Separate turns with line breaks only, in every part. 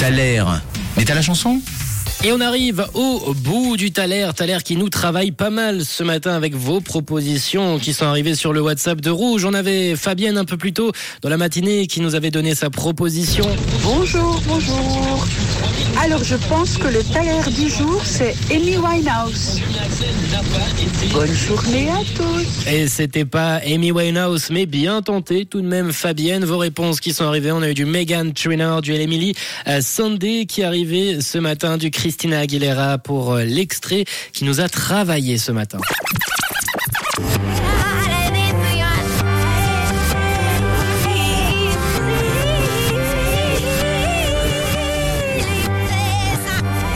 T'as l'air. Mais t'as la chanson?
Et on arrive au bout du Thaler, Thaler qui nous travaille pas mal ce matin avec vos propositions qui sont arrivées sur le WhatsApp de Rouge. On avait Fabienne un peu plus tôt dans la matinée qui nous avait donné sa proposition.
Bonjour, bonjour. Alors, je pense que le taler du jour, c'est Amy Winehouse. Bonne journée à tous.
Et c'était pas Amy Winehouse, mais bien tenté tout de même Fabienne. Vos réponses qui sont arrivées, on a eu du Megan Trainor, du Emily euh, Sunday qui est arrivé ce matin, du Christina Aguilera pour euh, l'extrait qui nous a travaillé ce matin.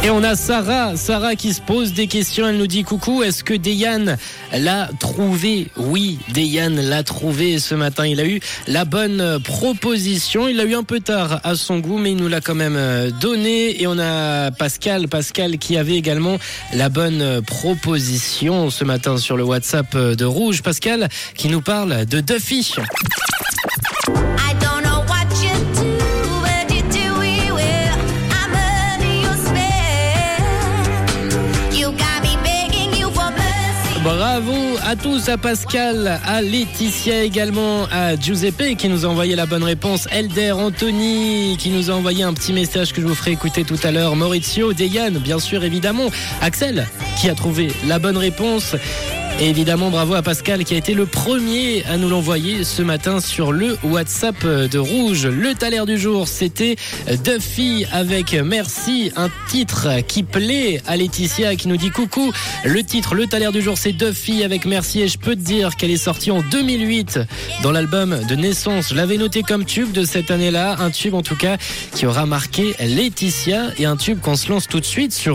Et on a Sarah, Sarah qui se pose des questions. Elle nous dit coucou, est-ce que Deyan l'a trouvé? Oui, Deyan l'a trouvé ce matin. Il a eu la bonne proposition. Il l'a eu un peu tard à son goût, mais il nous l'a quand même euh, donné. Et on a Pascal, Pascal qui avait également la bonne proposition ce matin sur le WhatsApp de Rouge. Pascal qui nous parle de Duffy. Bravo à tous, à Pascal, à Laetitia également, à Giuseppe qui nous a envoyé la bonne réponse, Elder, Anthony qui nous a envoyé un petit message que je vous ferai écouter tout à l'heure, Maurizio, Deyan, bien sûr évidemment, Axel qui a trouvé la bonne réponse. Et évidemment, bravo à Pascal qui a été le premier à nous l'envoyer ce matin sur le WhatsApp de Rouge. Le taler du jour, c'était Duffy avec Merci, un titre qui plaît à Laetitia qui nous dit coucou. Le titre, le taler du jour, c'est Duffy avec Merci et je peux te dire qu'elle est sortie en 2008 dans l'album de naissance. Je l'avais noté comme tube de cette année-là, un tube en tout cas qui aura marqué Laetitia et un tube qu'on se lance tout de suite sur